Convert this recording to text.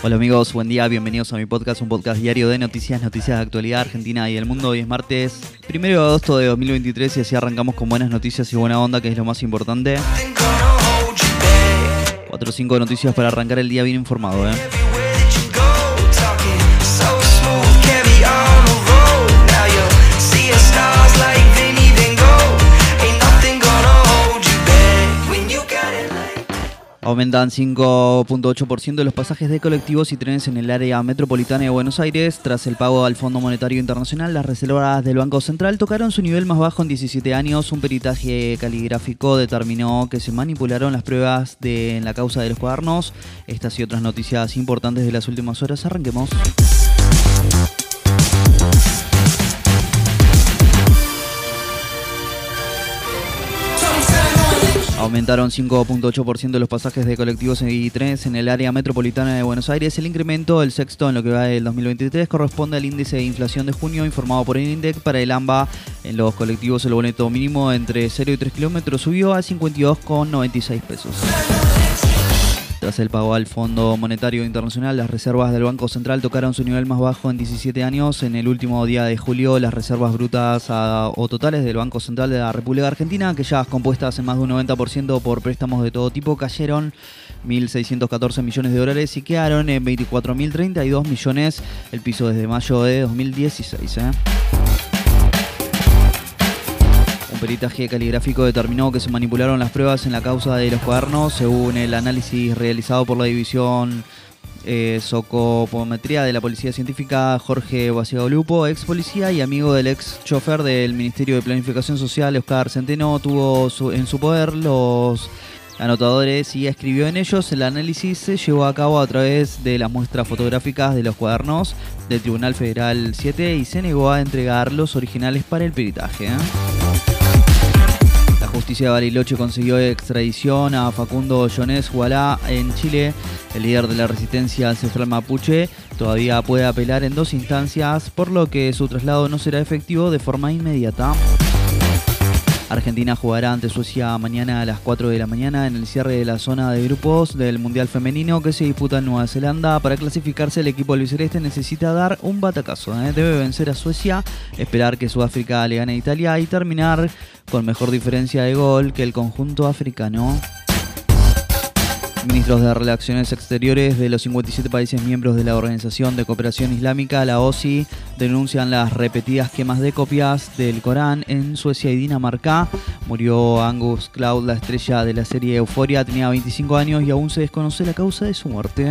Hola amigos, buen día, bienvenidos a mi podcast, un podcast diario de noticias, noticias de actualidad argentina y del mundo. Hoy es martes, primero de agosto de 2023 y así arrancamos con buenas noticias y buena onda, que es lo más importante. Cuatro o cinco noticias para arrancar el día bien informado, ¿eh? Aumentan 5.8% los pasajes de colectivos y trenes en el área metropolitana de Buenos Aires. Tras el pago al Fondo Monetario Internacional, las reservas del Banco Central tocaron su nivel más bajo en 17 años. Un peritaje caligráfico determinó que se manipularon las pruebas de, en la causa de los cuadernos. Estas y otras noticias importantes de las últimas horas. Arranquemos. Aumentaron 5.8% los pasajes de colectivos y trenes en el área metropolitana de Buenos Aires. El incremento, el sexto en lo que va del 2023, corresponde al índice de inflación de junio informado por el INDEC. Para el AMBA, en los colectivos el boleto mínimo entre 0 y 3 kilómetros subió a 52,96 pesos. Tras el pago al Fondo Monetario Internacional, las reservas del Banco Central tocaron su nivel más bajo en 17 años. En el último día de julio, las reservas brutas o totales del Banco Central de la República Argentina, que ya compuestas en más de un 90% por préstamos de todo tipo, cayeron 1.614 millones de dólares y quedaron en 24.032 millones el piso desde mayo de 2016. Un peritaje caligráfico determinó que se manipularon las pruebas en la causa de los cuadernos, según el análisis realizado por la división eh, Socopometría de la Policía Científica Jorge Lupo, ex policía y amigo del ex chofer del Ministerio de Planificación Social, Oscar Centeno, tuvo en su poder los anotadores y escribió en ellos. El análisis se llevó a cabo a través de las muestras fotográficas de los cuadernos del Tribunal Federal 7 y se negó a entregar los originales para el peritaje. ¿eh? Justicia de Bariloche consiguió extradición a Facundo Jones Gualá en Chile. El líder de la resistencia ancestral mapuche todavía puede apelar en dos instancias, por lo que su traslado no será efectivo de forma inmediata. Argentina jugará ante Suecia mañana a las 4 de la mañana en el cierre de la zona de grupos del Mundial Femenino que se disputa en Nueva Zelanda. Para clasificarse el equipo albiceleste necesita dar un batacazo. ¿eh? Debe vencer a Suecia, esperar que Sudáfrica le gane a Italia y terminar con mejor diferencia de gol que el conjunto africano. Ministros de Relaciones Exteriores de los 57 países miembros de la Organización de Cooperación Islámica, la OSI, denuncian las repetidas quemas de copias del Corán en Suecia y Dinamarca. Murió Angus Cloud, la estrella de la serie Euforia, tenía 25 años y aún se desconoce la causa de su muerte.